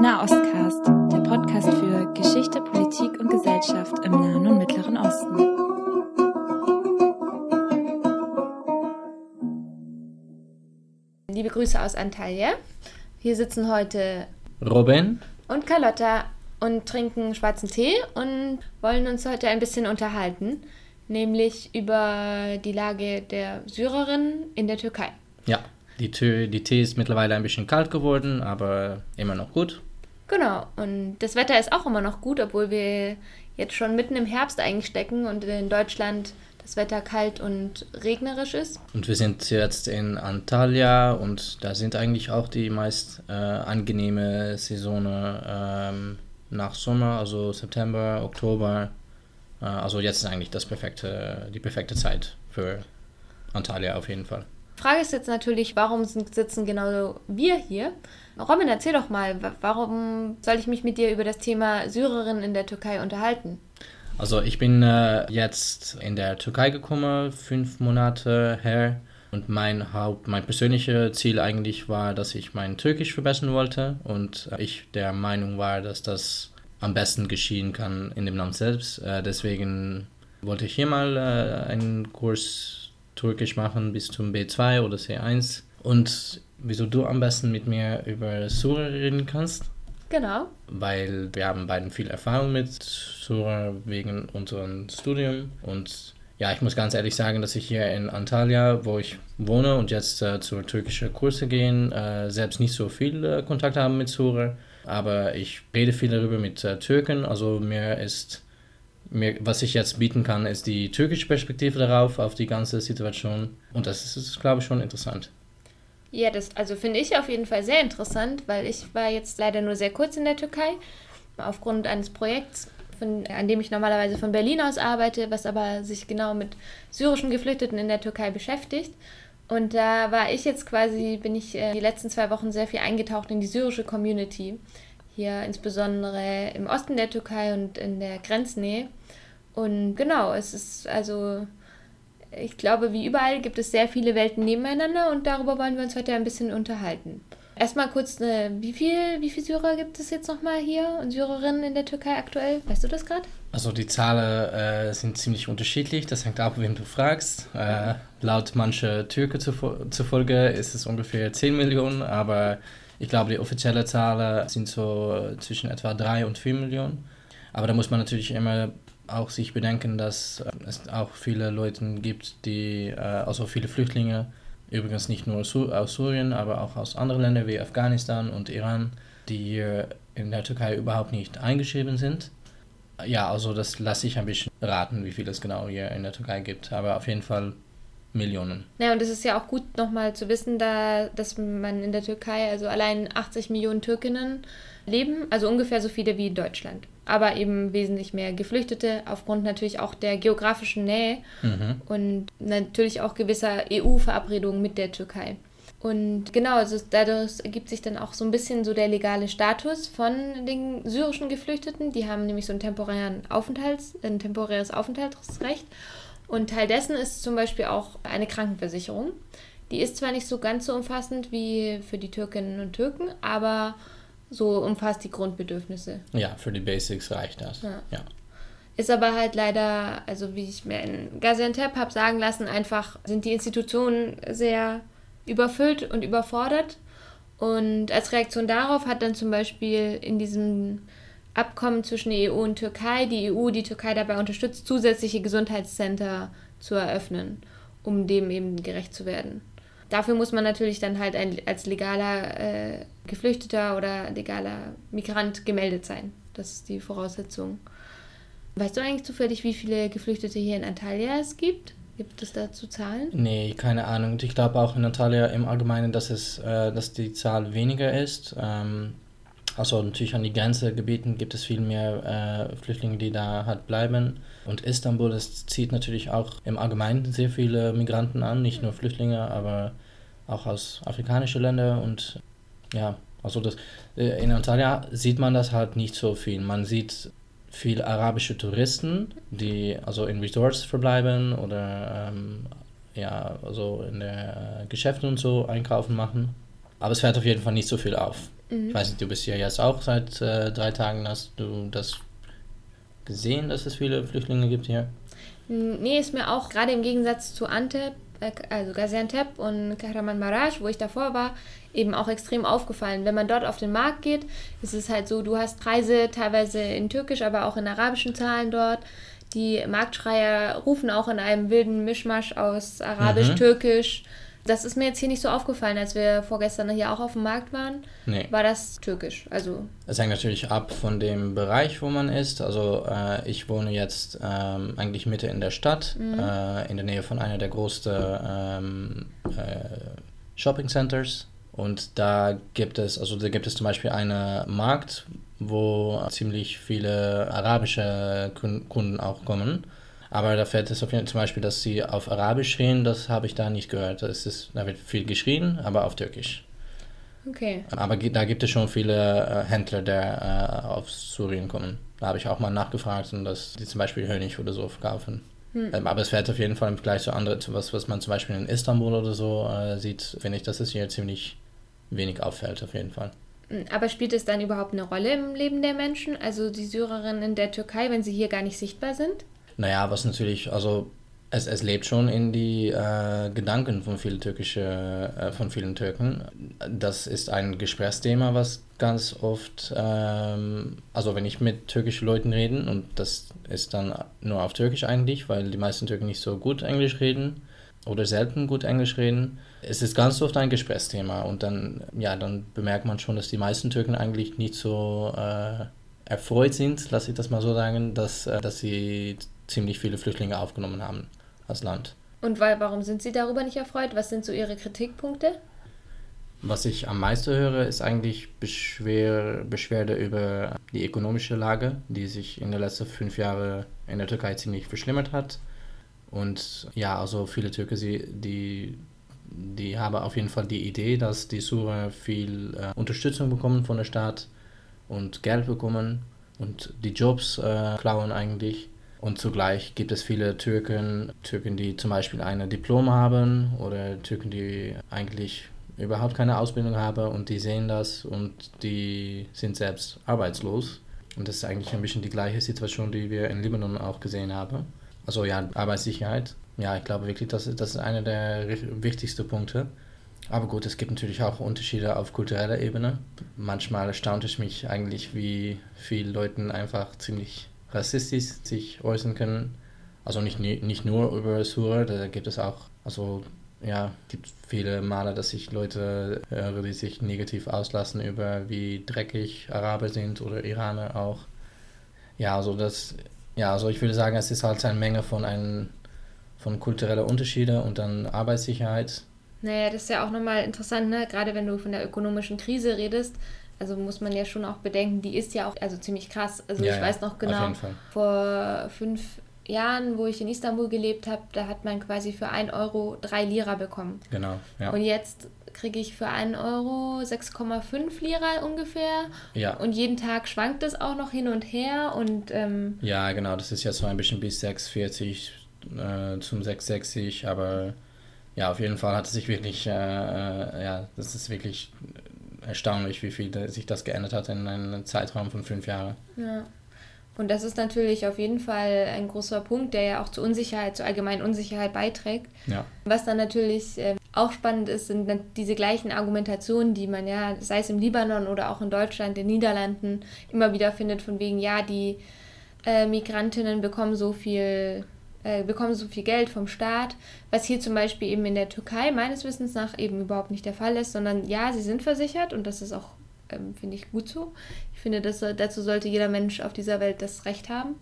Nahostcast, der Podcast für Geschichte, Politik und Gesellschaft im Nahen und Mittleren Osten. Liebe Grüße aus Antalya. Hier sitzen heute Robin und Carlotta und trinken schwarzen Tee und wollen uns heute ein bisschen unterhalten, nämlich über die Lage der Syrerinnen in der Türkei. Ja, die, Tee, die Tee ist mittlerweile ein bisschen kalt geworden, aber immer noch gut. Genau, und das Wetter ist auch immer noch gut, obwohl wir jetzt schon mitten im Herbst stecken und in Deutschland das Wetter kalt und regnerisch ist. Und wir sind jetzt in Antalya und da sind eigentlich auch die meist äh, angenehme Saison ähm, nach Sommer, also September, Oktober. Äh, also jetzt ist eigentlich das perfekte, die perfekte Zeit für Antalya auf jeden Fall. Frage ist jetzt natürlich, warum sitzen genau wir hier? Robin, erzähl doch mal, warum soll ich mich mit dir über das Thema Syrerinnen in der Türkei unterhalten? Also ich bin äh, jetzt in der Türkei gekommen, fünf Monate her. Und mein Haupt, mein persönliches Ziel eigentlich war, dass ich mein Türkisch verbessern wollte. Und ich der Meinung war, dass das am besten geschehen kann in dem Land selbst. Äh, deswegen wollte ich hier mal äh, einen Kurs Türkisch machen bis zum B2 oder C1. Und wieso du am besten mit mir über Sura reden kannst? Genau. Weil wir haben beiden viel Erfahrung mit Sura wegen unserem Studium. Und ja, ich muss ganz ehrlich sagen, dass ich hier in Antalya, wo ich wohne und jetzt äh, zu türkischen Kurse gehen, äh, selbst nicht so viel äh, Kontakt habe mit Sura. Aber ich rede viel darüber mit äh, Türken. Also mir ist mir, was ich jetzt bieten kann, ist die türkische Perspektive darauf, auf die ganze Situation. Und das ist, ist glaube ich, schon interessant. Ja, das also finde ich auf jeden Fall sehr interessant, weil ich war jetzt leider nur sehr kurz in der Türkei, aufgrund eines Projekts, von, an dem ich normalerweise von Berlin aus arbeite, was aber sich genau mit syrischen Geflüchteten in der Türkei beschäftigt. Und da war ich jetzt quasi, bin ich äh, die letzten zwei Wochen sehr viel eingetaucht in die syrische Community hier insbesondere im Osten der Türkei und in der Grenznähe. Und genau, es ist also, ich glaube, wie überall gibt es sehr viele Welten nebeneinander und darüber wollen wir uns heute ein bisschen unterhalten. Erstmal kurz, wie viel, wie viel Syrer gibt es jetzt nochmal hier und Syrerinnen in der Türkei aktuell? Weißt du das gerade? Also die Zahlen äh, sind ziemlich unterschiedlich, das hängt ab, wem du fragst. Äh, laut mancher Türke zufolge ist es ungefähr 10 Millionen, aber ich glaube, die offizielle Zahlen sind so äh, zwischen etwa 3 und 4 Millionen. Aber da muss man natürlich immer auch sich bedenken, dass äh, es auch viele Leute gibt, die, äh, also viele Flüchtlinge, übrigens nicht nur aus Syrien, aber auch aus anderen Ländern wie Afghanistan und Iran, die hier in der Türkei überhaupt nicht eingeschrieben sind. Ja, also das lasse ich ein bisschen raten, wie viel es genau hier in der Türkei gibt. Aber auf jeden Fall Millionen. Ja, und es ist ja auch gut nochmal zu wissen, da, dass man in der Türkei, also allein 80 Millionen Türkinnen leben, also ungefähr so viele wie in Deutschland. Aber eben wesentlich mehr Geflüchtete, aufgrund natürlich auch der geografischen Nähe mhm. und natürlich auch gewisser EU-Verabredungen mit der Türkei. Und genau, also dadurch ergibt sich dann auch so ein bisschen so der legale Status von den syrischen Geflüchteten. Die haben nämlich so einen temporären Aufenthalts, ein temporäres Aufenthaltsrecht. Und Teil dessen ist zum Beispiel auch eine Krankenversicherung. Die ist zwar nicht so ganz so umfassend wie für die Türkinnen und Türken, aber so umfasst die Grundbedürfnisse. Ja, für die Basics reicht das. Ja. ja. Ist aber halt leider, also wie ich mir in Gaziantep habe sagen lassen, einfach sind die Institutionen sehr überfüllt und überfordert. Und als Reaktion darauf hat dann zum Beispiel in diesem Abkommen zwischen der EU und Türkei die EU die Türkei dabei unterstützt, zusätzliche Gesundheitscenter zu eröffnen, um dem eben gerecht zu werden. Dafür muss man natürlich dann halt ein, als legaler äh, Geflüchteter oder legaler Migrant gemeldet sein. Das ist die Voraussetzung. Weißt du eigentlich zufällig, wie viele Geflüchtete hier in Antalya es gibt? Gibt es dazu Zahlen? Nee, keine Ahnung. Ich glaube auch in Antalya im Allgemeinen, dass, es, äh, dass die Zahl weniger ist. Ähm, also natürlich an die Grenzegebieten gibt es viel mehr äh, Flüchtlinge, die da halt bleiben. Und Istanbul, das zieht natürlich auch im Allgemeinen sehr viele Migranten an, nicht nur Flüchtlinge, aber auch aus afrikanischen Ländern. Und ja, also das, äh, in Antalya sieht man das halt nicht so viel. Man sieht viele arabische Touristen, die also in Resorts verbleiben oder ähm, ja, also in der äh, Geschäfte und so einkaufen machen. Aber es fällt auf jeden Fall nicht so viel auf. Mhm. Ich weiß nicht, du bist ja jetzt auch seit äh, drei Tagen, hast du das gesehen, dass es viele Flüchtlinge gibt hier? Nee, ist mir auch gerade im Gegensatz zu Antep, äh, also Gaziantep und Kahramanmaraş, wo ich davor war, eben auch extrem aufgefallen. Wenn man dort auf den Markt geht, ist es halt so, du hast Preise teilweise in türkisch, aber auch in arabischen Zahlen dort. Die Marktschreier rufen auch in einem wilden Mischmasch aus Arabisch, mhm. Türkisch. Das ist mir jetzt hier nicht so aufgefallen, als wir vorgestern hier auch auf dem Markt waren. Nee. War das türkisch? Also es hängt natürlich ab von dem Bereich, wo man ist. Also äh, ich wohne jetzt ähm, eigentlich Mitte in der Stadt, mhm. äh, in der Nähe von einer der größten ähm, äh, Shopping Centers. Und da gibt es, also da gibt es zum Beispiel einen Markt, wo ziemlich viele arabische Kunden auch kommen. Aber da fällt es auf jeden Fall zum Beispiel, dass sie auf Arabisch schrien, das habe ich da nicht gehört. Das ist, da wird viel geschrien, aber auf Türkisch. Okay. Aber da gibt es schon viele äh, Händler, die äh, aus Syrien kommen. Da habe ich auch mal nachgefragt und dass die zum Beispiel Honig oder so verkaufen. Hm. Ähm, aber es fällt auf jeden Fall im Vergleich zu anderen, zu was, was man zum Beispiel in Istanbul oder so äh, sieht, finde ich, dass es hier ziemlich wenig auffällt, auf jeden Fall. Hm, aber spielt es dann überhaupt eine Rolle im Leben der Menschen, also die Syrerinnen in der Türkei, wenn sie hier gar nicht sichtbar sind? Naja, was natürlich, also es, es lebt schon in die äh, Gedanken von vielen, türkische, äh, von vielen Türken. Das ist ein Gesprächsthema, was ganz oft, ähm, also wenn ich mit türkischen Leuten rede, und das ist dann nur auf Türkisch eigentlich, weil die meisten Türken nicht so gut Englisch reden oder selten gut Englisch reden, es ist ganz oft ein Gesprächsthema und dann, ja, dann bemerkt man schon, dass die meisten Türken eigentlich nicht so äh, erfreut sind, lasse ich das mal so sagen, dass, äh, dass sie ziemlich viele Flüchtlinge aufgenommen haben als Land. Und weil, warum sind Sie darüber nicht erfreut? Was sind so Ihre Kritikpunkte? Was ich am meisten höre, ist eigentlich Beschwer, Beschwerde über die ökonomische Lage, die sich in den letzten fünf Jahren in der Türkei ziemlich verschlimmert hat. Und ja, also viele Türken, die, die haben auf jeden Fall die Idee, dass die Syrer viel äh, Unterstützung bekommen von der Stadt und Geld bekommen und die Jobs äh, klauen eigentlich. Und zugleich gibt es viele Türken, Türken, die zum Beispiel ein Diplom haben oder Türken, die eigentlich überhaupt keine Ausbildung haben und die sehen das und die sind selbst arbeitslos. Und das ist eigentlich ein bisschen die gleiche Situation, die wir in Libanon auch gesehen haben. Also ja, Arbeitssicherheit. Ja, ich glaube wirklich, das das ist einer der wichtigsten Punkte. Aber gut, es gibt natürlich auch Unterschiede auf kultureller Ebene. Manchmal erstaunt es mich eigentlich, wie viele Leute einfach ziemlich rassistisch sich äußern können. Also nicht, nicht nur über Sura, da gibt es auch, also ja, gibt viele Male, dass ich Leute höre, die sich negativ auslassen über wie dreckig Araber sind oder Iraner auch. Ja, also das, ja, also ich würde sagen, es ist halt eine Menge von ein, von kultureller Unterschiede und dann Arbeitssicherheit. Naja, das ist ja auch nochmal interessant, ne? gerade wenn du von der ökonomischen Krise redest also muss man ja schon auch bedenken, die ist ja auch also ziemlich krass. Also ja, ich weiß noch genau, vor fünf Jahren, wo ich in Istanbul gelebt habe, da hat man quasi für 1 Euro 3 Lira bekommen. Genau, ja. Und jetzt kriege ich für 1 Euro 6,5 Lira ungefähr. Ja. Und jeden Tag schwankt es auch noch hin und her. Und, ähm, ja, genau, das ist jetzt so ein bisschen bis 6,40 äh, zum 6,60, aber ja, auf jeden Fall hat es sich wirklich, äh, äh, ja, das ist wirklich erstaunlich, wie viel sich das geändert hat in einem Zeitraum von fünf Jahren. Ja. Und das ist natürlich auf jeden Fall ein großer Punkt, der ja auch zur Unsicherheit, zur allgemeinen Unsicherheit beiträgt. Ja. Was dann natürlich äh, auch spannend ist, sind diese gleichen Argumentationen, die man ja, sei es im Libanon oder auch in Deutschland, den Niederlanden, immer wieder findet, von wegen, ja, die äh, Migrantinnen bekommen so viel äh, bekommen so viel Geld vom Staat, was hier zum Beispiel eben in der Türkei meines Wissens nach eben überhaupt nicht der Fall ist, sondern ja, sie sind versichert und das ist auch, ähm, finde ich, gut so. Ich finde, das, dazu sollte jeder Mensch auf dieser Welt das Recht haben.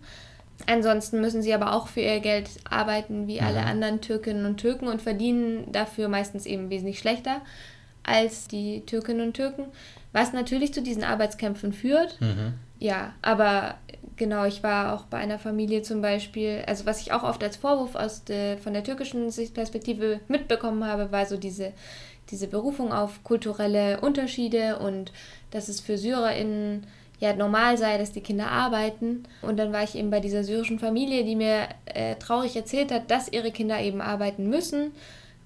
Ansonsten müssen sie aber auch für ihr Geld arbeiten wie alle mhm. anderen Türkinnen und Türken und verdienen dafür meistens eben wesentlich schlechter als die Türkinnen und Türken, was natürlich zu diesen Arbeitskämpfen führt. Mhm. Ja, aber Genau, ich war auch bei einer Familie zum Beispiel, also was ich auch oft als Vorwurf aus der, von der türkischen Sichtperspektive mitbekommen habe, war so diese, diese Berufung auf kulturelle Unterschiede und dass es für SyrerInnen ja normal sei, dass die Kinder arbeiten. Und dann war ich eben bei dieser syrischen Familie, die mir äh, traurig erzählt hat, dass ihre Kinder eben arbeiten müssen,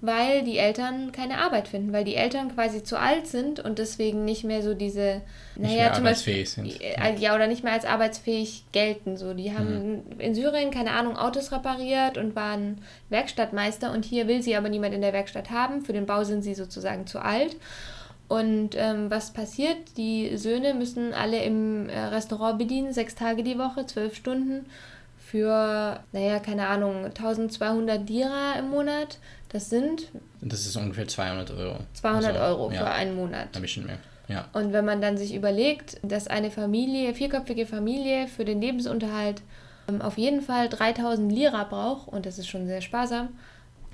weil die Eltern keine Arbeit finden, weil die Eltern quasi zu alt sind und deswegen nicht mehr so diese, naja, zum Beispiel, arbeitsfähig sind. äh, ja, oder nicht mehr als arbeitsfähig gelten. So, die haben Mhm. in Syrien, keine Ahnung, Autos repariert und waren Werkstattmeister und hier will sie aber niemand in der Werkstatt haben. Für den Bau sind sie sozusagen zu alt. Und ähm, was passiert? Die Söhne müssen alle im äh, Restaurant bedienen, sechs Tage die Woche, zwölf Stunden für, naja, keine Ahnung, 1200 Lira im Monat. Das sind Das ist ungefähr 200 Euro. 200 Also, Euro für ja, einen Monat. Ein bisschen mehr. Ja. Und wenn man dann sich überlegt, dass eine Familie, vierköpfige Familie für den Lebensunterhalt ähm, auf jeden Fall 3000 Lira braucht, und das ist schon sehr sparsam,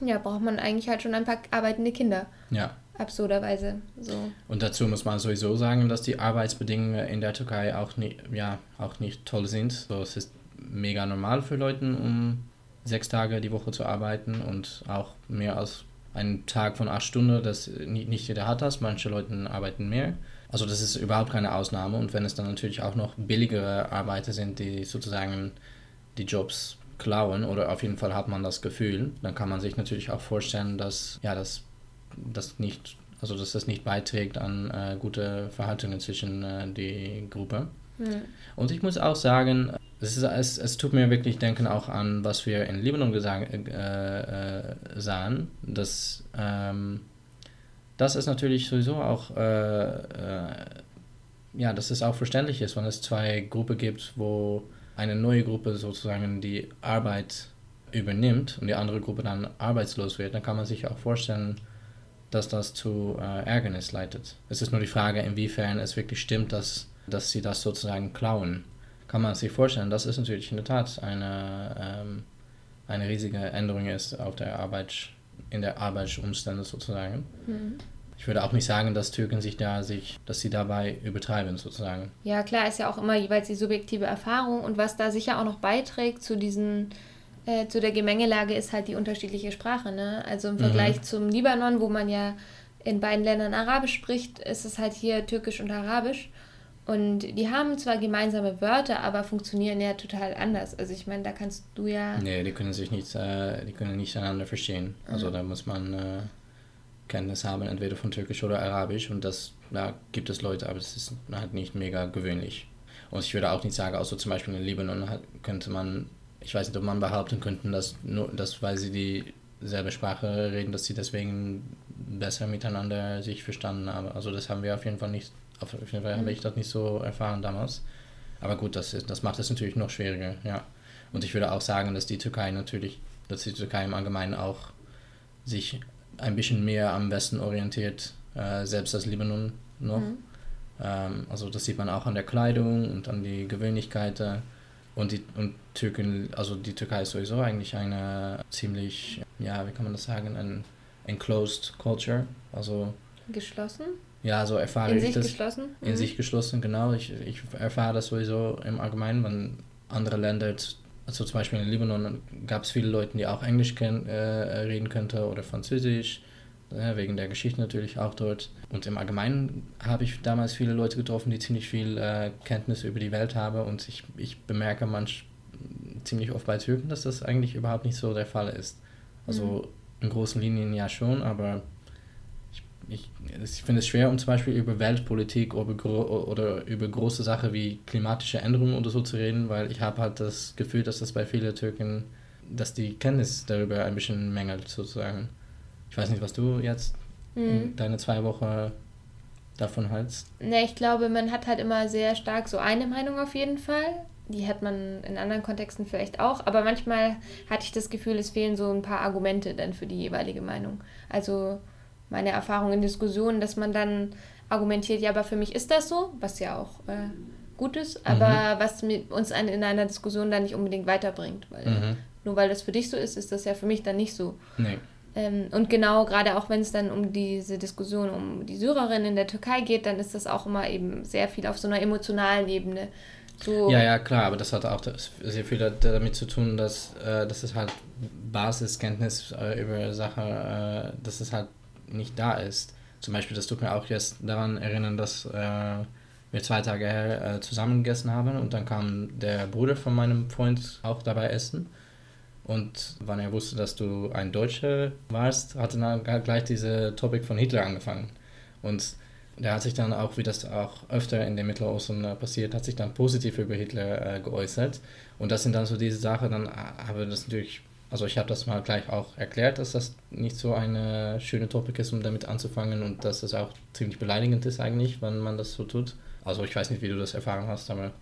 ja, braucht man eigentlich halt schon ein paar arbeitende Kinder. ja. Absurderweise. So. Und dazu muss man sowieso sagen, dass die Arbeitsbedingungen in der Türkei auch nicht, ja, auch nicht toll sind. So, es ist mega normal für Leute, um sechs Tage die Woche zu arbeiten und auch mehr als einen Tag von acht Stunden. Das nicht, jeder hat das. Manche Leute arbeiten mehr. Also das ist überhaupt keine Ausnahme. Und wenn es dann natürlich auch noch billigere Arbeiter sind, die sozusagen die Jobs klauen oder auf jeden Fall hat man das Gefühl, dann kann man sich natürlich auch vorstellen, dass ja das, das nicht, also dass das nicht beiträgt an äh, gute Verhaltungen zwischen äh, die Gruppe. Hm. Und ich muss auch sagen, es, ist, es, es tut mir wirklich denken auch an, was wir in Libanon gesagt, äh, äh, sahen, dass ähm, das ist natürlich sowieso auch, äh, äh, ja, dass es auch verständlich ist, wenn es zwei Gruppen gibt, wo eine neue Gruppe sozusagen die Arbeit übernimmt und die andere Gruppe dann arbeitslos wird, dann kann man sich auch vorstellen, dass das zu äh, Ärgernis leitet. Es ist nur die Frage, inwiefern es wirklich stimmt, dass, dass sie das sozusagen klauen. Kann man sich vorstellen, das ist natürlich in der Tat eine, ähm, eine riesige Änderung ist auf der Arbeit, in der Arbeitsumstände sozusagen. Hm. Ich würde auch nicht sagen, dass Türken sich da sich, dass sie dabei übertreiben sozusagen. Ja, klar, ist ja auch immer jeweils die subjektive Erfahrung und was da sicher auch noch beiträgt zu diesen, äh, zu der Gemengelage ist halt die unterschiedliche Sprache, ne? Also im Vergleich zum Libanon, wo man ja in beiden Ländern Arabisch spricht, ist es halt hier Türkisch und Arabisch. Und die haben zwar gemeinsame Wörter, aber funktionieren ja total anders. Also ich meine, da kannst du ja. Nee, die können sich nicht, äh, die können nicht einander verstehen. Also da muss man äh, Kenntnis haben, entweder von Türkisch oder Arabisch und das, da gibt es Leute, aber das ist halt nicht mega gewöhnlich. Und ich würde auch nicht sagen, außer zum Beispiel in Libanon hat, könnte man, ich weiß nicht, ob man behaupten könnte, dass nur, dass weil sie dieselbe Sprache reden, dass sie deswegen besser miteinander sich verstanden haben. Also das haben wir auf jeden Fall nicht, auf jeden Fall habe ich das nicht so erfahren damals. Aber gut, das, ist, das macht es natürlich noch schwieriger, ja. Und ich würde auch sagen, dass die Türkei natürlich, dass die Türkei im Allgemeinen auch sich ein bisschen mehr am Westen orientiert, äh, selbst als Libanon noch. Mhm. Ähm, also das sieht man auch an der Kleidung und an die Gewöhnlichkeiten. Und die und Türken, also die Türkei ist sowieso eigentlich eine ziemlich, ja, wie kann man das sagen, ein enclosed culture. Also Geschlossen? Ja, so erfahre In ich sich das geschlossen? in Mhm. sich geschlossen, genau. Ich, ich erfahre das sowieso im Allgemeinen, wenn andere Länder, also zum Beispiel in Libanon, gab es viele Leute, die auch Englisch äh, reden könnten oder Französisch, äh, wegen der Geschichte natürlich auch dort. Und im Allgemeinen habe ich damals viele Leute getroffen, die ziemlich viel äh, Kenntnis über die Welt haben und ich, ich bemerke manch ziemlich oft bei Türken, dass das eigentlich überhaupt nicht so der Fall ist. Also in großen Linien ja schon, aber ich, ich, finde es schwer, um zum Beispiel über Weltpolitik oder, oder über große Sachen wie klimatische Änderungen oder so zu reden, weil ich habe halt das Gefühl, dass das bei vielen Türken, dass die Kenntnis darüber ein bisschen mängelt sozusagen. Ich weiß nicht, was du jetzt Mhm. deine zwei Wochen davon hältst. Ne, ich glaube, man hat halt immer sehr stark so eine Meinung auf jeden Fall. Die hat man in anderen Kontexten vielleicht auch, aber manchmal hatte ich das Gefühl, es fehlen so ein paar Argumente dann für die jeweilige Meinung. Also meine Erfahrung in Diskussionen, dass man dann argumentiert, ja, aber für mich ist das so, was ja auch äh, gut ist, aber was mit uns an, in einer Diskussion dann nicht unbedingt weiterbringt. Weil Mhm. nur weil das für dich so ist, ist das ja für mich dann nicht so. Nee. Ähm, und genau, gerade auch wenn es dann um diese Diskussion um die Syrerin in der Türkei geht, dann ist das auch immer eben sehr viel auf so einer emotionalen Ebene. So, Ja, ja, klar, aber das hat auch sehr viel da- damit zu tun, dass, äh, dass es halt Basiskenntnis äh, über Sachen, äh, dass es halt nicht da ist. Zum Beispiel, das tut mir auch jetzt daran erinnern, dass äh, wir zwei Tage her äh, zusammen gegessen haben und dann kam der Bruder von meinem Freund auch dabei essen. Und wann er wusste, dass du ein Deutscher warst, hat er dann gleich diese Topic von Hitler angefangen. Und der hat sich dann auch, wie das auch öfter in den Mittelosten äh, passiert, hat sich dann positiv über Hitler äh, geäußert. Und das sind dann so diese Sachen, dann äh, haben wir das natürlich, also ich habe das mal gleich auch erklärt, dass das nicht so eine schöne Topic ist, um damit anzufangen und dass das auch ziemlich beleidigend ist eigentlich, wenn man das so tut. Also ich weiß nicht, wie du das erfahren hast, aber...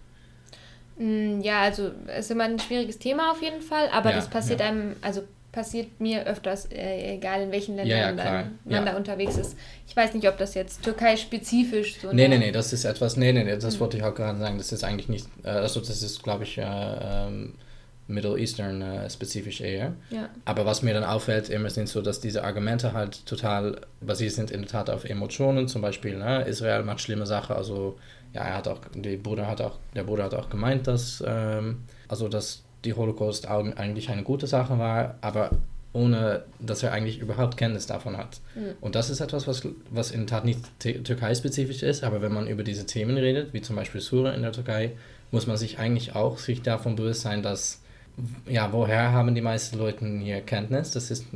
Mm, ja, also es ist immer ein schwieriges Thema auf jeden Fall, aber ja, das passiert ja. einem, also passiert mir öfters, äh, egal in welchen Ländern ja, ja, man da unterwegs ist. Ich weiß nicht, ob das jetzt Türkei-spezifisch so. Nee, nee, nee, das ist etwas, nee, nee, nee, das hm. wollte ich auch gerade sagen, das ist eigentlich nicht, äh, also das ist, glaube ich, äh, ähm, Middle Eastern äh, spezifisch eher. Ja. Aber was mir dann auffällt, immer sind so, dass diese Argumente halt total basiert sind in der Tat auf Emotionen, zum Beispiel, ne? Israel macht schlimme Sachen, also ja, er hat auch, der Bruder hat auch, der Bruder hat auch gemeint, dass, ähm, also dass die Holocaust eigentlich eine gute Sache war, aber ohne dass er eigentlich überhaupt Kenntnis davon hat. Mhm. Und das ist etwas, was, was in der Tat nicht türkei-spezifisch ist, aber wenn man über diese Themen redet, wie zum Beispiel Sura in der Türkei, muss man sich eigentlich auch sich davon bewusst sein, dass, ja, woher haben die meisten Leute hier Kenntnis? Das ist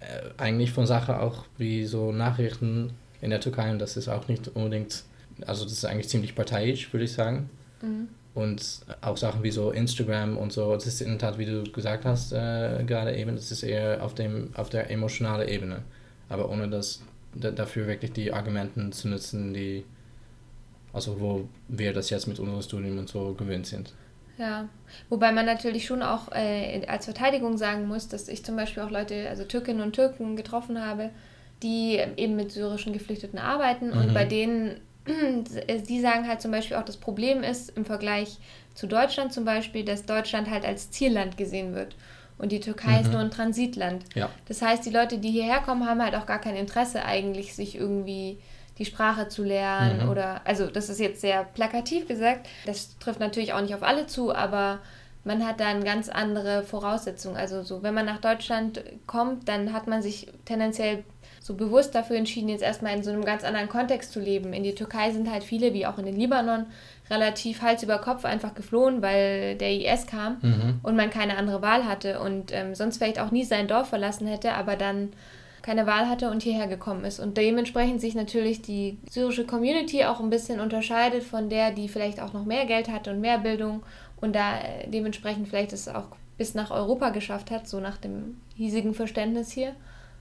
äh, eigentlich von Sachen auch wie so Nachrichten in der Türkei und das ist auch nicht unbedingt, also das ist eigentlich ziemlich parteiisch, würde ich sagen. Mhm. Und auch Sachen wie so Instagram und so, das ist in der Tat, wie du gesagt hast, äh, gerade eben, das ist eher auf, dem, auf der emotionalen Ebene. Aber ohne das dafür wirklich die Argumenten zu nutzen, die, also wo wir das jetzt mit unserem Studium und so gewöhnt sind. Ja, wobei man natürlich schon auch äh, als Verteidigung sagen muss, dass ich zum Beispiel auch Leute, also Türkinnen und Türken getroffen habe, die eben mit syrischen Geflüchteten arbeiten und mhm. bei denen Sie sagen halt zum Beispiel auch, das Problem ist im Vergleich zu Deutschland zum Beispiel, dass Deutschland halt als Zielland gesehen wird. Und die Türkei mhm. ist nur ein Transitland. Ja. Das heißt, die Leute, die hierher kommen, haben halt auch gar kein Interesse eigentlich, sich irgendwie die Sprache zu lernen mhm. oder, also das ist jetzt sehr plakativ gesagt, das trifft natürlich auch nicht auf alle zu, aber man hat da eine ganz andere Voraussetzung. Also so, wenn man nach Deutschland kommt, dann hat man sich tendenziell so bewusst dafür entschieden, jetzt erstmal in so einem ganz anderen Kontext zu leben. In die Türkei sind halt viele, wie auch in den Libanon, relativ Hals über Kopf einfach geflohen, weil der IS kam mhm. und man keine andere Wahl hatte und ähm, sonst vielleicht auch nie sein Dorf verlassen hätte, aber dann keine Wahl hatte und hierher gekommen ist. Und dementsprechend sich natürlich die syrische Community auch ein bisschen unterscheidet von der, die vielleicht auch noch mehr Geld hatte und mehr Bildung und da äh, dementsprechend vielleicht es auch bis nach Europa geschafft hat, so nach dem hiesigen Verständnis hier.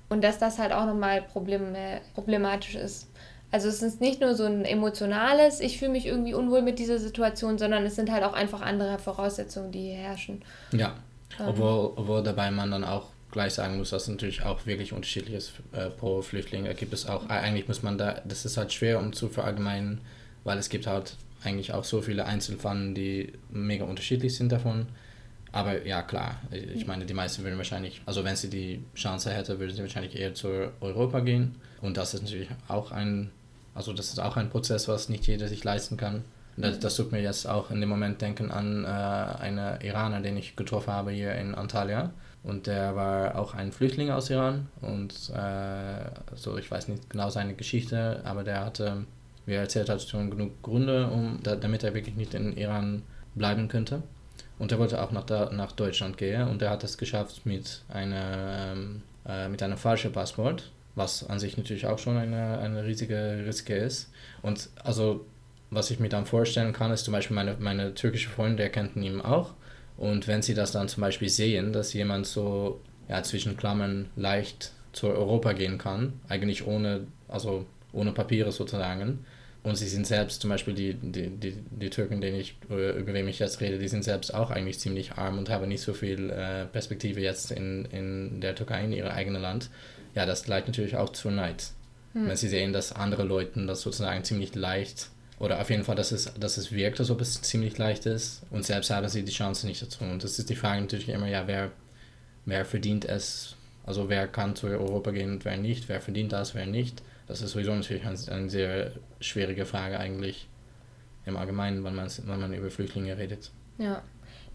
Und dass das halt auch nochmal problem, problematisch ist. Also es ist nicht nur so ein emotionales, ich fühle mich irgendwie unwohl mit dieser Situation, sondern es sind halt auch einfach andere Voraussetzungen, die hier herrschen. Ja, ähm. obwohl, obwohl dabei man dann auch gleich sagen muss, dass es natürlich auch wirklich unterschiedlich ist äh, pro Flüchtling. Da gibt es auch, eigentlich muss man da, das ist halt schwer um zu verallgemeinern, weil es gibt halt eigentlich auch so viele Einzelfälle, die mega unterschiedlich sind davon. Aber ja, klar, ich meine, die meisten würden wahrscheinlich, also wenn sie die Chance hätte, würden sie wahrscheinlich eher zu Europa gehen. Und das ist natürlich auch ein, also das ist auch ein Prozess, was nicht jeder sich leisten kann. Das, das tut mir jetzt auch in dem Moment denken an äh, einen Iraner, den ich getroffen habe hier in Antalya. Und der war auch ein Flüchtling aus Iran. Und äh, so, ich weiß nicht genau seine Geschichte, aber der hatte, wie er erzählt hat, schon genug Gründe, um, da, damit er wirklich nicht in Iran bleiben könnte. Und er wollte auch nach, da, nach Deutschland gehen und er hat es geschafft mit, einer, ähm, äh, mit einem falschen Passport, was an sich natürlich auch schon eine, eine riesige Riske ist. Und also, was ich mir dann vorstellen kann, ist zum Beispiel meine, meine türkische Freunde, der kennt ihn auch. Und wenn sie das dann zum Beispiel sehen, dass jemand so ja, zwischen Klammern leicht zu Europa gehen kann, eigentlich ohne, also ohne Papiere sozusagen, und sie sind selbst, zum Beispiel die, die, die, die Türken, denen ich, über wen ich jetzt rede, die sind selbst auch eigentlich ziemlich arm und haben nicht so viel äh, Perspektive jetzt in, in der Türkei, in ihrem eigenen Land. Ja, das leitet natürlich auch zu Neid. Hm. Wenn sie sehen, dass andere Leuten das sozusagen ziemlich leicht, oder auf jeden Fall, dass es, dass es wirkt, als ob es ziemlich leicht ist, und selbst haben sie die Chance nicht dazu. Und das ist die Frage natürlich immer, ja, wer, wer verdient es, also wer kann zu Europa gehen und wer nicht, wer verdient das, wer nicht das ist sowieso natürlich eine sehr schwierige Frage eigentlich im Allgemeinen, wenn man, wenn man über Flüchtlinge redet. Ja.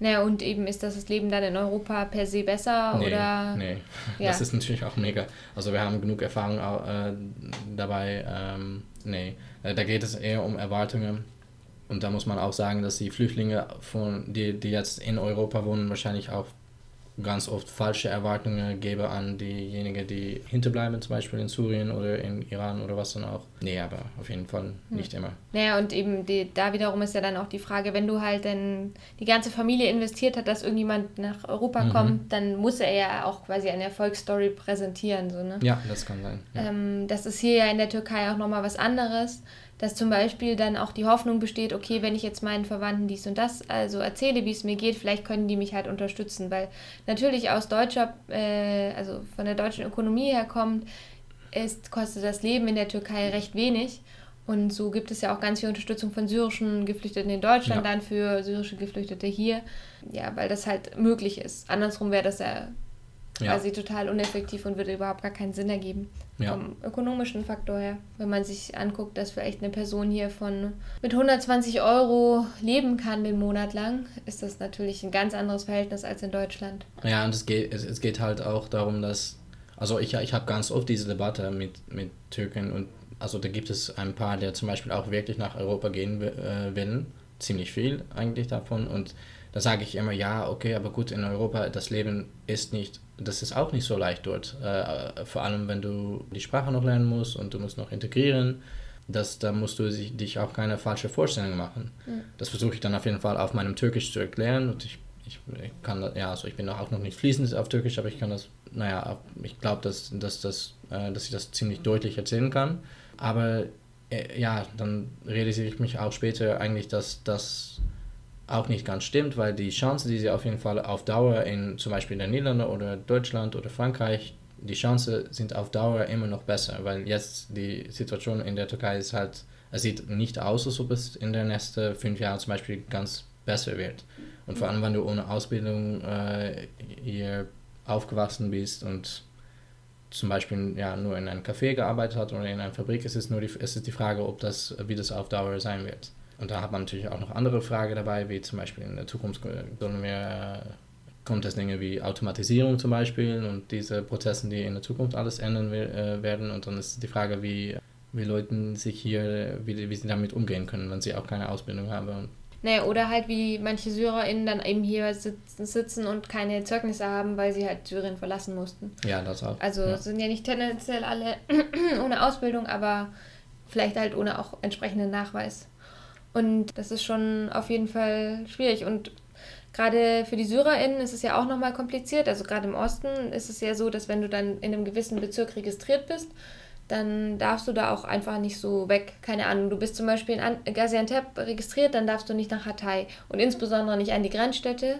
Naja, und eben ist das, das Leben dann in Europa per se besser nee, oder? Nee, ja. das ist natürlich auch mega. Also wir haben genug Erfahrung äh, dabei. Ähm, nee, äh, da geht es eher um Erwartungen. Und da muss man auch sagen, dass die Flüchtlinge, von, die, die jetzt in Europa wohnen, wahrscheinlich auch ganz oft falsche Erwartungen gebe an diejenigen, die hinterbleiben, zum Beispiel in Syrien oder in Iran oder was dann auch. Nee, aber auf jeden Fall nicht hm. immer. Naja, und eben die, da wiederum ist ja dann auch die Frage, wenn du halt dann die ganze Familie investiert hat, dass irgendjemand nach Europa mhm. kommt, dann muss er ja auch quasi eine Erfolgsstory präsentieren. So, ne? Ja, das kann sein. Ja. Ähm, das ist hier ja in der Türkei auch nochmal was anderes dass zum Beispiel dann auch die Hoffnung besteht, okay, wenn ich jetzt meinen Verwandten dies und das also erzähle, wie es mir geht, vielleicht können die mich halt unterstützen, weil natürlich aus deutscher, äh, also von der deutschen Ökonomie her kommt, ist, kostet das Leben in der Türkei recht wenig. Und so gibt es ja auch ganz viel Unterstützung von syrischen Geflüchteten in Deutschland, ja. dann für syrische Geflüchtete hier. Ja, weil das halt möglich ist. Andersrum wäre das ja ja. quasi total uneffektiv und würde überhaupt gar keinen Sinn ergeben. Ja. Vom ökonomischen Faktor her. Wenn man sich anguckt, dass vielleicht eine Person hier von mit 120 Euro leben kann den Monat lang, ist das natürlich ein ganz anderes Verhältnis als in Deutschland. Ja, und es geht, es, es geht halt auch darum, dass, also ich, ich habe ganz oft diese Debatte mit, mit Türken und also da gibt es ein paar, der zum Beispiel auch wirklich nach Europa gehen äh, will, ziemlich viel eigentlich davon und da sage ich immer, ja, okay, aber gut, in Europa, das Leben ist nicht, das ist auch nicht so leicht dort. Äh, vor allem, wenn du die Sprache noch lernen musst und du musst noch integrieren, das, da musst du sich, dich auch keine falsche Vorstellung machen. Mhm. Das versuche ich dann auf jeden Fall auf meinem Türkisch zu erklären und ich, ich, ich kann das, ja, also ich bin auch noch nicht fließend auf Türkisch, aber ich kann das, naja, ich glaube, dass, dass, dass, äh, dass ich das ziemlich deutlich erzählen kann. Aber äh, ja, dann realisiere ich mich auch später eigentlich, dass das auch nicht ganz stimmt, weil die Chance, die sie auf jeden Fall auf Dauer in zum Beispiel den Niederlanden oder Deutschland oder Frankreich, die Chancen sind auf Dauer immer noch besser, weil jetzt die Situation in der Türkei ist halt, es sieht nicht aus, als ob es in den nächsten fünf Jahren zum Beispiel ganz besser wird. Und vor allem, wenn du ohne Ausbildung äh, hier aufgewachsen bist und zum Beispiel ja, nur in einem Café gearbeitet hat oder in einer Fabrik, ist es nur die, ist die Frage, ob das, wie das auf Dauer sein wird. Und da hat man natürlich auch noch andere Fragen dabei, wie zum Beispiel in der Zukunft sollen wir, kommt es Dinge wie Automatisierung zum Beispiel und diese Prozesse, die in der Zukunft alles ändern äh, werden. Und dann ist die Frage, wie, wie Leute sich hier, wie, wie sie damit umgehen können, wenn sie auch keine Ausbildung haben. Naja, oder halt wie manche SyrerInnen dann eben hier sitzen, sitzen und keine Zeugnisse haben, weil sie halt Syrien verlassen mussten. Ja, das auch. Also ja. sind ja nicht tendenziell alle ohne Ausbildung, aber vielleicht halt ohne auch entsprechenden Nachweis. Und das ist schon auf jeden Fall schwierig. Und gerade für die SyrerInnen ist es ja auch nochmal kompliziert. Also gerade im Osten ist es ja so, dass wenn du dann in einem gewissen Bezirk registriert bist, dann darfst du da auch einfach nicht so weg. Keine Ahnung, du bist zum Beispiel in Gaziantep registriert, dann darfst du nicht nach Hatay und insbesondere nicht an die Grenzstädte,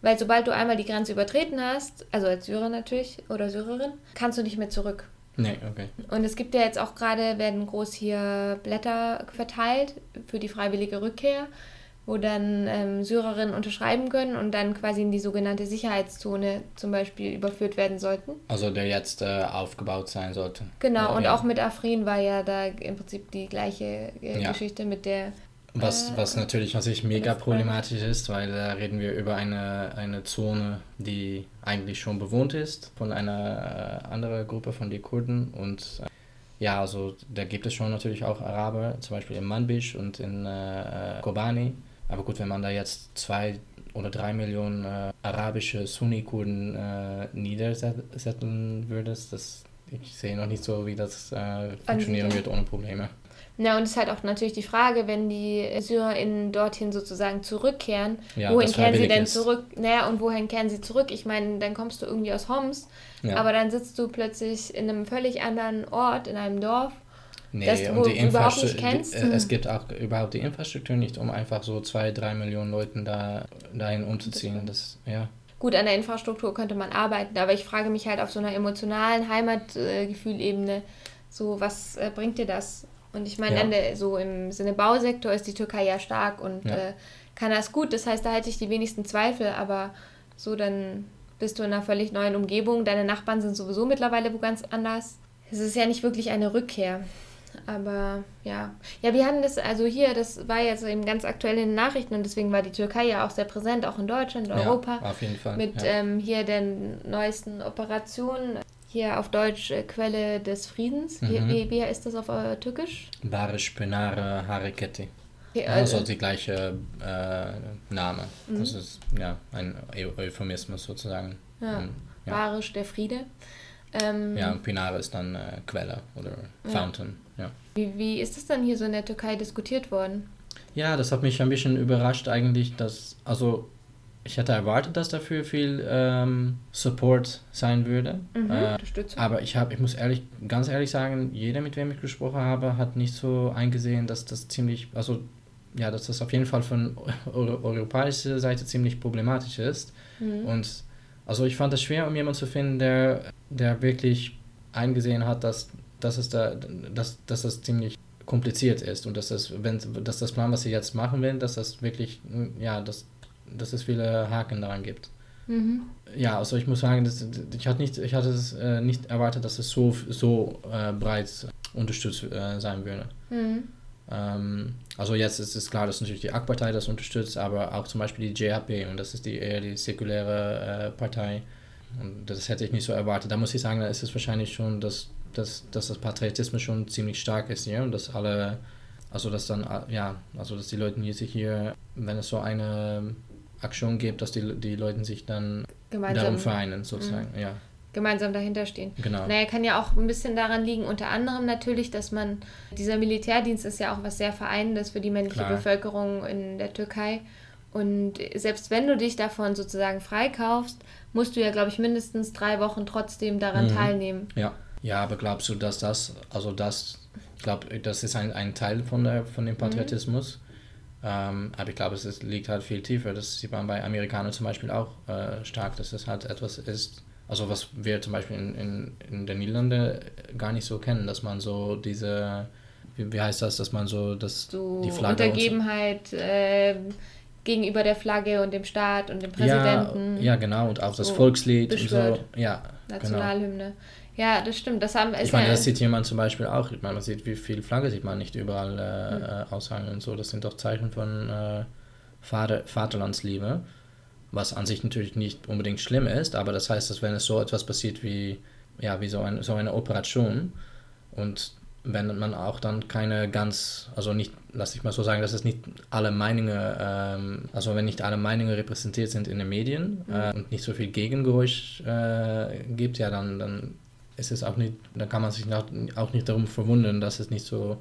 weil sobald du einmal die Grenze übertreten hast, also als Syrer natürlich oder Syrerin, kannst du nicht mehr zurück. Nee, okay. Und es gibt ja jetzt auch gerade, werden groß hier Blätter verteilt für die freiwillige Rückkehr, wo dann ähm, Syrerinnen unterschreiben können und dann quasi in die sogenannte Sicherheitszone zum Beispiel überführt werden sollten. Also der jetzt äh, aufgebaut sein sollte. Genau, ja, und ja. auch mit Afrin war ja da im Prinzip die gleiche äh, ja. Geschichte mit der was, was natürlich sich mega problematisch ist, weil da reden wir über eine, eine Zone, die eigentlich schon bewohnt ist von einer äh, anderen Gruppe von den Kurden. Und äh, ja, also da gibt es schon natürlich auch Araber, zum Beispiel in Manbij und in äh, Kobani. Aber gut, wenn man da jetzt zwei oder drei Millionen äh, arabische Sunni-Kurden äh, niedersetzen würde, das, ich sehe noch nicht so, wie das äh, funktionieren wird ohne Probleme. Na, und es ist halt auch natürlich die Frage, wenn die SyrerInnen dorthin sozusagen zurückkehren, ja, wohin kehren sie denn ist. zurück? Naja, und wohin kehren sie zurück? Ich meine, dann kommst du irgendwie aus Homs, ja. aber dann sitzt du plötzlich in einem völlig anderen Ort, in einem Dorf. Nee, das du und die überhaupt nicht kennst. Die, es gibt auch überhaupt die Infrastruktur nicht, um einfach so zwei, drei Millionen Leuten da, dahin umzuziehen. Das, ja. Gut, an der Infrastruktur könnte man arbeiten, aber ich frage mich halt auf so einer emotionalen Heimatgefühlebene, so was äh, bringt dir das? Und ich meine, ja. so im Sinne Bausektor ist die Türkei ja stark und ja. äh, kann das gut. Das heißt, da hätte ich die wenigsten Zweifel, aber so dann bist du in einer völlig neuen Umgebung. Deine Nachbarn sind sowieso mittlerweile wo ganz anders. Es ist ja nicht wirklich eine Rückkehr. Aber ja. Ja, wir hatten das, also hier, das war jetzt eben ganz aktuell in den Nachrichten und deswegen war die Türkei ja auch sehr präsent, auch in Deutschland, in Europa. Ja, auf jeden Fall. Mit ja. ähm, hier den neuesten Operationen hier auf Deutsch äh, Quelle des Friedens. Mhm. Wie, wie heißt das auf äh, Türkisch? Barış Pınarı Hareketi. Okay, also, also die gleiche äh, Name. Mhm. Das ist ja ein Euphemismus sozusagen. Ja. Und, ja. Barisch, der Friede. Ähm, ja, und Pinare ist dann äh, Quelle oder Fountain. Ja. Wie, wie ist das dann hier so in der Türkei diskutiert worden? Ja, das hat mich ein bisschen überrascht eigentlich, dass, also ich hätte erwartet, dass dafür viel ähm, Support sein würde. Mhm, Äh, Unterstützung. aber ich habe, ich muss ehrlich, ganz ehrlich sagen, jeder, mit wem ich gesprochen habe, hat nicht so eingesehen, dass das ziemlich, also ja, dass das auf jeden Fall von euro europäischer Seite ziemlich problematisch ist. Mhm. Und also ich fand es schwer, um jemanden zu finden, der, der wirklich eingesehen hat, dass, dass, es da, dass, dass das ziemlich kompliziert ist und dass das, wenn, dass das Plan, was sie jetzt machen will, dass das wirklich, ja, dass, dass es viele Haken daran gibt. Mhm. Ja, also ich muss sagen, das, ich hatte nicht, ich hatte es äh, nicht erwartet, dass es so, so äh, breit unterstützt äh, sein würde. Mhm. Ähm, also jetzt ist es klar, dass natürlich die AK-Partei das unterstützt, aber auch zum Beispiel die JHP und das ist die eher die säkuläre äh, Partei. Und das hätte ich nicht so erwartet. Da muss ich sagen, da ist es wahrscheinlich schon, dass, dass, dass das Patriotismus schon ziemlich stark ist hier und dass alle, also dass dann, äh, ja, also dass die Leute hier sich hier, wenn es so eine Aktion gibt, dass die, die Leute sich dann Gemeinsam, darum vereinen, sozusagen. Ja, gemeinsam dahinter stehen. genau. Naja, kann ja auch ein bisschen daran liegen, unter anderem natürlich, dass man, dieser Militärdienst ist ja auch was sehr Vereinendes für die männliche Klar. Bevölkerung in der Türkei. Und selbst wenn du dich davon sozusagen freikaufst, musst du ja, glaube ich, mindestens drei Wochen trotzdem daran Mhm. teilnehmen. Ja. Ja, aber glaubst du, dass das, also das, ich glaube, das ist ein, ein Teil von, der, von dem Patriotismus. Ähm, aber ich glaube, es ist, liegt halt viel tiefer. Das sieht man bei Amerikanern zum Beispiel auch äh, stark, dass es halt etwas ist, also was wir zum Beispiel in, in, in den Niederlanden gar nicht so kennen, dass man so diese, wie, wie heißt das, dass man so das, So die Flagge und so- Untergebenheit äh, gegenüber der Flagge und dem Staat und dem ja, Präsidenten. ja, genau, und auch das so Volkslied und so. Ja, genau. Nationalhymne. Ja, das stimmt. Das haben Ich meine, ja, das sieht jemand zum Beispiel auch. Ich meine, man sieht, wie viel Flagge sieht man nicht überall äh, äh, aushangen und so. Das sind doch Zeichen von äh, Vater, Vaterlandsliebe, was an sich natürlich nicht unbedingt schlimm ist, aber das heißt, dass wenn es so etwas passiert wie, ja, wie so, ein, so eine Operation und wenn man auch dann keine ganz, also nicht, lass ich mal so sagen, dass es nicht alle Meinungen, ähm, also wenn nicht alle Meinungen repräsentiert sind in den Medien äh, und nicht so viel Gegengeräusch äh, gibt, ja, dann, dann ist es auch nicht, da kann man sich auch nicht darum verwundern, dass es nicht so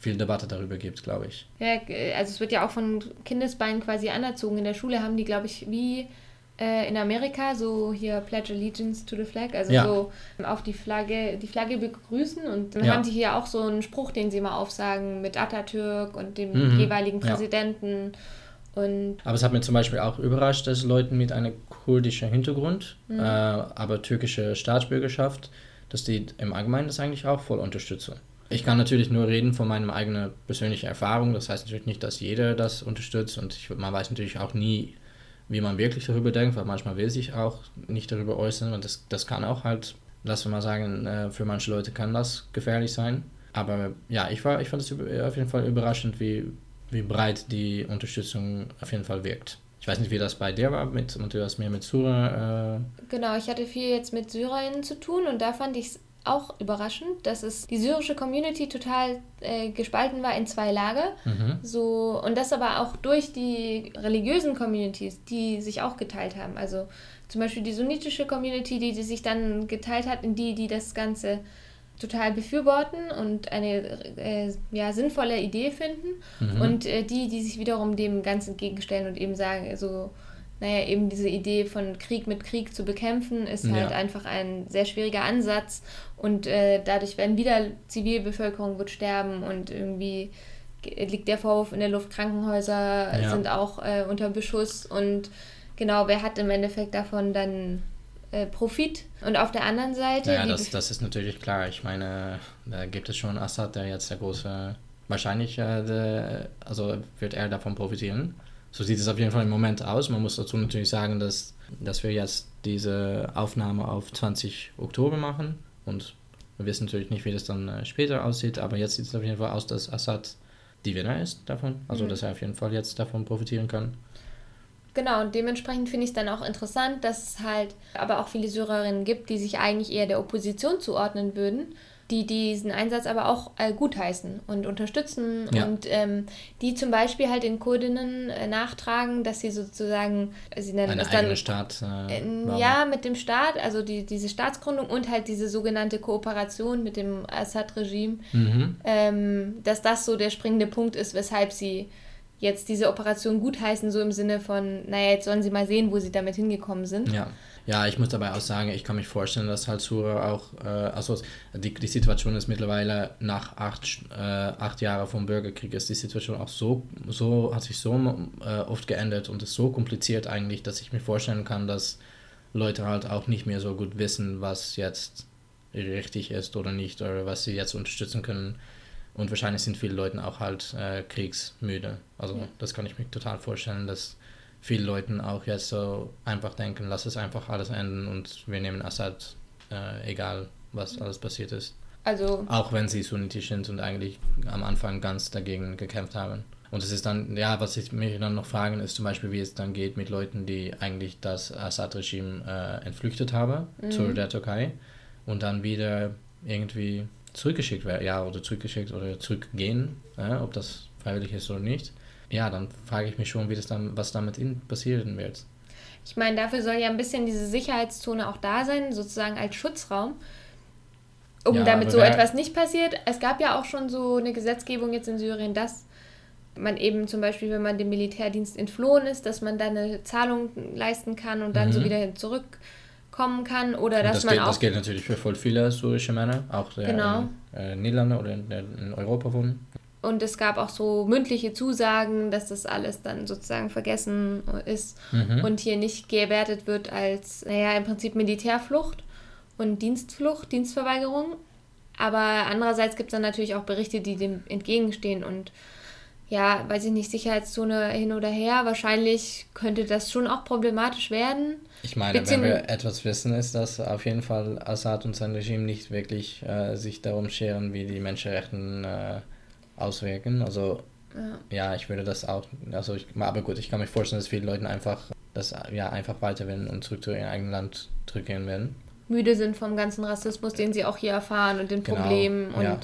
viel Debatte darüber gibt, glaube ich. Ja, also es wird ja auch von Kindesbeinen quasi anerzogen. In der Schule haben die, glaube ich, wie äh, in Amerika so hier Pledge Allegiance to the Flag, also Ja. so auf die Flagge, die Flagge begrüßen und dann Ja. haben die hier auch so einen Spruch, den sie immer aufsagen mit Atatürk und dem Mhm, jeweiligen. Präsidenten und Aber es hat mir zum Beispiel auch überrascht, dass Leute mit einem kurdischen Hintergrund, äh, aber türkische Staatsbürgerschaft, dass die im Allgemeinen das eigentlich auch voll unterstützen. Ich kann natürlich nur reden von meiner eigenen persönlichen Erfahrung. Das heißt natürlich nicht, dass jeder das unterstützt und ich, man weiß natürlich auch nie, wie man wirklich darüber denkt, weil manchmal will sich auch nicht darüber äußern und das, das kann auch halt, lassen wir mal sagen, äh, für manche Leute kann das gefährlich sein. Aber ja, ich, war, ich fand es auf jeden Fall überraschend, wie, wie breit die Unterstützung auf jeden Fall wirkt. Ich weiß nicht, wie das bei dir war, mit, und du hast mehr mit Sura. Äh, Genau, ich hatte viel jetzt mit SyrerInnen zu tun und da fand ich es auch überraschend, dass es die syrische Community total äh, gespalten war in zwei Lager. mhm. So, und das aber auch durch die religiösen Communities, die sich auch geteilt haben. Also zum Beispiel die sunnitische Community, die, die sich dann geteilt hat in die, die das Ganze total befürworten und eine äh, ja, sinnvolle Idee finden. Mhm. Und äh, die, die sich wiederum dem Ganzen entgegenstellen und eben sagen, so, naja, eben diese Idee von Krieg mit Krieg zu bekämpfen, ist Ja. halt einfach ein sehr schwieriger Ansatz. Und äh, dadurch werden wieder Zivilbevölkerung wird sterben und irgendwie ge- liegt der Vorwurf in der Luft, Krankenhäuser Ja. sind auch äh, unter Beschuss und genau, wer hat im Endeffekt davon dann äh, Profit? Und auf der anderen Seite, Ja, die das, das ist natürlich klar. Ich meine, da gibt es schon Assad, der jetzt der große, wahrscheinlich, äh, der, also wird er davon profitieren. So sieht es auf jeden Fall im Moment aus. Man muss dazu natürlich sagen, dass, dass wir jetzt diese Aufnahme auf 20 Oktober machen und wir wissen natürlich nicht, wie das dann äh, später aussieht, aber jetzt sieht es auf jeden Fall aus, dass Assad die Winner ist davon, also Mhm. dass er auf jeden Fall jetzt davon profitieren kann. Genau, und dementsprechend finde ich es dann auch interessant, dass es halt aber auch viele Syrerinnen gibt, die sich eigentlich eher der Opposition zuordnen würden. Die diesen Einsatz aber auch äh, gutheißen und unterstützen Ja. und ähm, die zum Beispiel halt den Kurdinnen äh, nachtragen, dass sie sozusagen, äh, sie nennen Eine es dann Stadt. Äh, ja, mit dem Staat, also die, diese Staatsgründung und halt diese sogenannte Kooperation mit dem Assad-Regime, Mhm. ähm, dass das so der springende Punkt ist, weshalb sie jetzt diese Operation gutheißen, so im Sinne von, naja, jetzt sollen sie mal sehen, wo sie damit hingekommen sind. Ja. Ja, ich muss dabei auch sagen, ich kann mich vorstellen, dass halt Sura auch, äh, also die, die Situation ist mittlerweile nach acht, äh, acht Jahren vom Bürgerkrieg ist die Situation auch so, so hat sich so äh, oft geändert und ist so kompliziert eigentlich, dass ich mir vorstellen kann, dass Leute halt auch nicht mehr so gut wissen, was jetzt richtig ist oder nicht oder was sie jetzt unterstützen können. Und wahrscheinlich sind viele Leute auch halt äh, kriegsmüde. Also Ja. das kann ich mir total vorstellen, dass viele Leute auch jetzt so einfach denken, lass es einfach alles enden und wir nehmen Assad, äh, egal was alles passiert ist. Also, Auch wenn sie sunnitisch sind und eigentlich am Anfang ganz dagegen gekämpft haben. Und es ist dann, ja, was ich mich dann noch fragen, ist zum Beispiel, wie es dann geht mit Leuten, die eigentlich das Assad-Regime äh, entflüchtet haben zu der Türkei und dann wieder irgendwie zurückgeschickt werden, ja, oder zurückgeschickt oder zurückgehen, ja, ob das freiwillig ist oder nicht. Ja, dann frage ich mich schon, wie das dann, was damit in passieren wird. ich meine, dafür soll ja ein bisschen diese Sicherheitszone auch da sein, sozusagen als Schutzraum. Um Ja, damit aber so etwas nicht passiert. Es gab ja auch schon so eine Gesetzgebung jetzt in Syrien, dass man eben zum Beispiel, wenn man dem Militärdienst entflohen ist, dass man dann eine Zahlung leisten kann und dann so Mhm. wieder hin zurückkommen kann. Oder dass das, man gilt, auch. das gilt natürlich für voll viele syrische Männer, auch der Genau. in äh, Niederlande oder in, in Europa wohnen. Und es gab auch so mündliche Zusagen, dass das alles dann sozusagen vergessen ist Mhm. und hier nicht gewertet wird als, naja, im Prinzip Militärflucht und Dienstflucht, Dienstverweigerung. Aber andererseits gibt es dann natürlich auch Berichte, die dem entgegenstehen und ja, weiß ich nicht, Sicherheitszone hin oder her. Wahrscheinlich könnte das schon auch problematisch werden. Ich meine, Beziehung- wenn wir etwas wissen, ist, dass auf jeden Fall Assad und sein Regime nicht wirklich äh, sich darum scheren, wie die Menschenrechten äh, auswirken. Also Ja. ja, ich würde das auch, also ich, aber gut, ich kann mir vorstellen, dass viele Leute einfach das ja einfach weiter werden und zurück zu ihrem eigenen Land zurückgehen werden. Müde sind vom ganzen Rassismus, den sie auch hier erfahren und den Genau, Problemen und ja.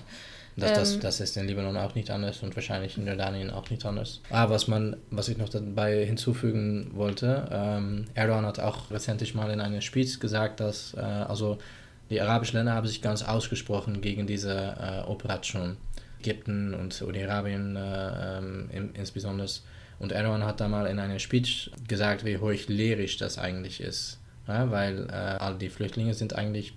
Das, das, ähm, das ist in Libanon auch nicht anders und wahrscheinlich in Jordanien auch nicht anders. Ah, was man, was ich noch dabei hinzufügen wollte, ähm, Erdogan hat auch recentlich mal in einem Speech gesagt, dass äh, also die arabischen Länder haben sich ganz ausgesprochen gegen diese äh, Operation. Ägypten und Saudi-Arabien äh, ähm, insbesondere. Und Erdogan hat da mal in einem Speech gesagt, wie heuchlerisch das eigentlich ist. Ja, weil äh, all die Flüchtlinge sind eigentlich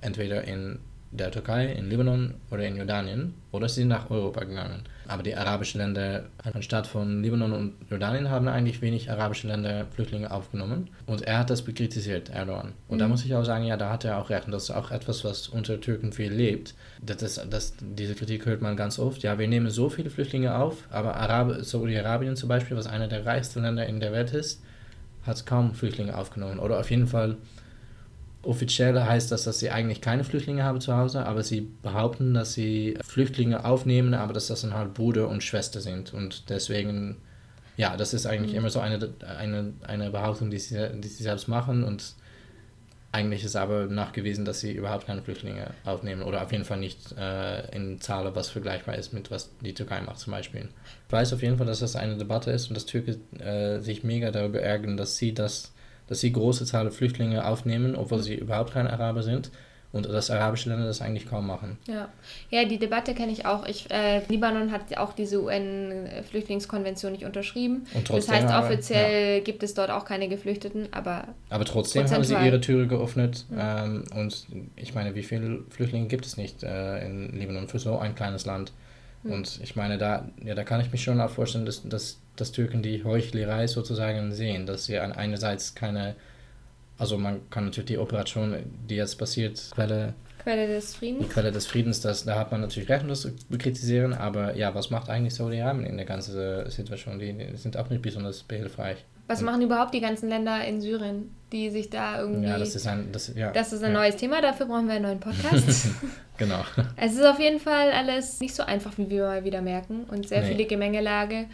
entweder in der Türkei, in Libanon oder in Jordanien oder sie sind nach Europa gegangen. Aber die arabischen Länder, anstatt von Libanon und Jordanien, haben eigentlich wenig arabische Länder Flüchtlinge aufgenommen. Und er hat das kritisiert, Erdogan. Und da muss ich auch sagen, ja, da hat er auch recht. Und das ist auch etwas, was unter Türken viel lebt. Das, ist- das, diese Kritik hört man ganz oft. Ja, wir nehmen so viele Flüchtlinge auf, aber Arab Saudi-Arabien zum Beispiel, was einer der reichsten Länder in der Welt ist, hat kaum Flüchtlinge aufgenommen. Oder auf jeden Fall offiziell heißt das, dass sie eigentlich keine Flüchtlinge haben zu Hause, aber sie behaupten, dass sie Flüchtlinge aufnehmen, aber dass das dann halt Bruder und Schwester sind. Und deswegen, ja, das ist eigentlich immer so eine, eine, eine Behauptung, die sie, die sie selbst machen. Und eigentlich ist aber nachgewiesen, dass sie überhaupt keine Flüchtlinge aufnehmen oder auf jeden Fall nicht äh, in Zahlen, was vergleichbar ist mit was die Türkei macht zum Beispiel. Ich weiß auf jeden Fall, dass das eine Debatte ist und dass Türken äh, sich mega darüber ärgern, dass sie das, dass sie große Zahl Flüchtlinge aufnehmen, obwohl sie überhaupt keine Araber sind und dass arabische Länder das eigentlich kaum machen. Ja, ja die Debatte kenne ich auch. Ich, äh, Libanon hat auch diese UN-Flüchtlingskonvention nicht unterschrieben. Und das trotzdem heißt, aber- offiziell gibt es dort auch keine Geflüchteten, aber Aber trotzdem haben sie ihre Türe geöffnet. Ähm, und ich meine, wie viele Flüchtlinge gibt es nicht äh, in Libanon für so ein kleines Land? Und ich meine, da, ja, da kann ich mich schon auch vorstellen, dass, dass, dass Türken die Heuchlerei sozusagen sehen, dass sie an einerseits keine, also man kann natürlich die Operation, die jetzt passiert, Quelle, Quelle des die Friedens. Quelle des Friedens, das, da hat man natürlich recht, um das zu kritisieren, aber ja, was macht eigentlich Saudi-Arabien in der ganzen Situation? Die, die sind auch nicht besonders behilfreich. Was machen überhaupt die ganzen Länder in Syrien, die sich da irgendwie. Ja, das ist ein, das, ja, das ist ein ja, neues Thema, dafür brauchen wir einen neuen Podcast. Genau. es ist auf jeden Fall alles nicht so einfach, wie wir mal wieder merken. Und sehr Nee. viele Gemengelage.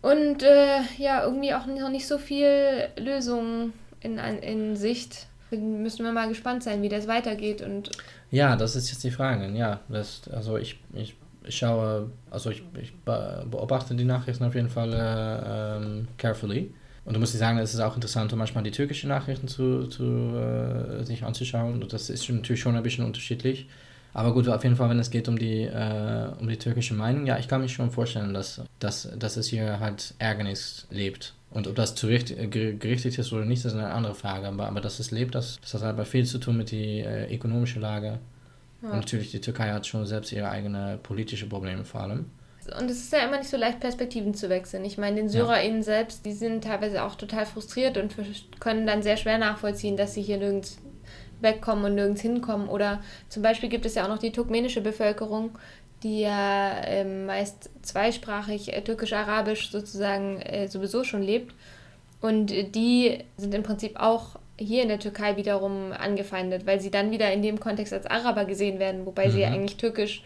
Und äh, ja, irgendwie auch noch nicht so viel Lösung in, in Sicht. Müssen wir mal gespannt sein, wie das weitergeht. Und Ja, das ist jetzt die Frage. Ja, das, also ich, ich schaue, also ich, ich beobachte die Nachrichten auf jeden Fall äh, ähm, carefully. Und da muss ich sagen, es ist auch interessant, manchmal die türkischen Nachrichten zu, zu äh, sich anzuschauen. Und das ist natürlich schon ein bisschen unterschiedlich. Aber gut, auf jeden Fall, wenn es geht um die, äh, um die türkische Meinung, ja, ich kann mich schon vorstellen, dass, dass, dass es hier halt Ärgernis lebt. Und ob das zurecht, gerichtet ist oder nicht, ist eine andere Frage. Aber, aber dass es lebt, das, das hat aber viel zu tun mit der äh, ökonomischen Lage. Ja. Und natürlich, die Türkei hat schon selbst ihre eigenen politischen Probleme vor allem. Und es ist ja immer nicht so leicht, Perspektiven zu wechseln. Ich meine, den SyrerInnen ja. selbst, die sind teilweise auch total frustriert und können dann sehr schwer nachvollziehen, dass sie hier nirgends wegkommen und nirgends hinkommen. Oder zum Beispiel gibt es ja auch noch die turkmenische Bevölkerung, die ja äh, meist zweisprachig, äh, türkisch-arabisch sozusagen äh, sowieso schon lebt. Und die sind im Prinzip auch hier in der Türkei wiederum angefeindet, weil sie dann wieder in dem Kontext als Araber gesehen werden, wobei mhm. sie ja eigentlich türkisch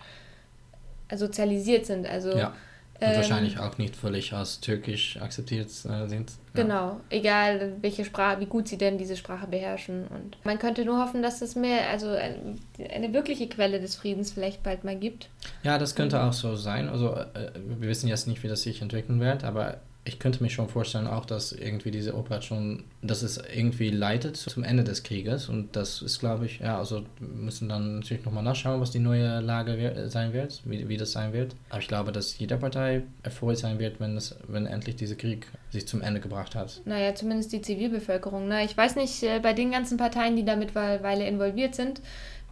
sozialisiert sind. Also, ja. Und ähm, wahrscheinlich auch nicht völlig als türkisch akzeptiert äh, sind. Ja. Genau, egal welche Sprache, wie gut sie denn diese Sprache beherrschen. Und man könnte nur hoffen, dass es mehr, also eine, eine wirkliche Quelle des Friedens vielleicht bald mal gibt. Ja, das könnte auch so sein. Also äh, wir wissen jetzt nicht, wie das sich entwickeln wird, aber ich könnte mir schon vorstellen, auch dass irgendwie diese Operation, dass es irgendwie leitet zum Ende des Krieges. Und das ist, glaube ich, ja, also müssen dann natürlich nochmal nachschauen, was die neue Lage sein wird, wie, wie das sein wird. Aber ich glaube, dass jede Partei erfreut sein wird, wenn, es, wenn endlich dieser Krieg sich zum Ende gebracht hat. Naja, zumindest die Zivilbevölkerung. Ne? Ich weiß nicht, äh, bei den ganzen Parteien, die da mittlerweile involviert sind,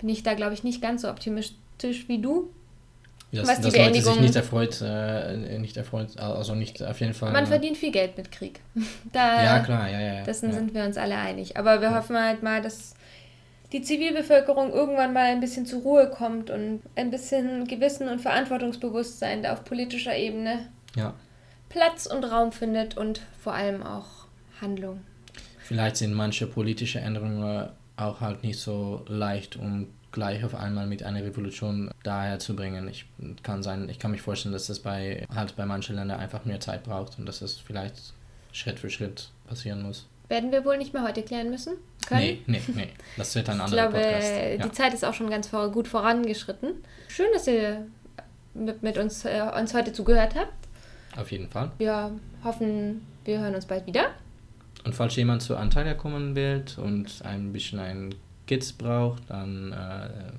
bin ich da, glaube ich, nicht ganz so optimistisch wie du. Das, was die dass Beendigung... Leute sich nicht erfreut, äh, nicht erfreut, also nicht auf jeden Fall. Man verdient viel Geld mit Krieg. Da, ja, klar, ja, ja. Dessen ja. sind wir uns alle einig. Aber wir ja. hoffen halt mal, dass die Zivilbevölkerung irgendwann mal ein bisschen zur Ruhe kommt und ein bisschen Gewissen und Verantwortungsbewusstsein auf politischer Ebene ja. Platz und Raum findet und vor allem auch Handlung. Vielleicht sind manche politische Änderungen auch halt nicht so leicht um gleich auf einmal mit einer Revolution daher zu bringen. Ich kann sein, ich kann mich vorstellen, dass das bei halt bei manchen Ländern einfach mehr Zeit braucht und dass das vielleicht Schritt für Schritt passieren muss. Werden wir wohl nicht mehr heute klären müssen? Können? Nee, nee, nee. Das wird ein anderer Podcast. Ich glaube, ja. die Zeit ist auch schon ganz gut vorangeschritten. Schön, dass ihr mit, mit uns, äh, uns heute zugehört habt. Auf jeden Fall. Wir hoffen, wir hören uns bald wieder. Und falls jemand zu Antalya kommen will und ein bisschen ein Kids braucht, dann äh,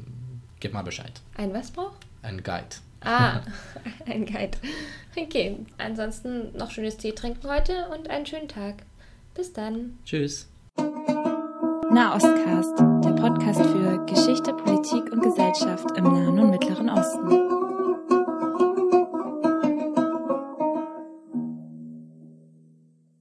gib mal Bescheid. Ein was braucht? Ein Guide. Ah, ein Guide. Okay, ansonsten noch schönes Tee trinken heute und einen schönen Tag. Bis dann. Tschüss. Nahostcast, der Podcast für Geschichte, Politik und Gesellschaft im Nahen und Mittleren Osten.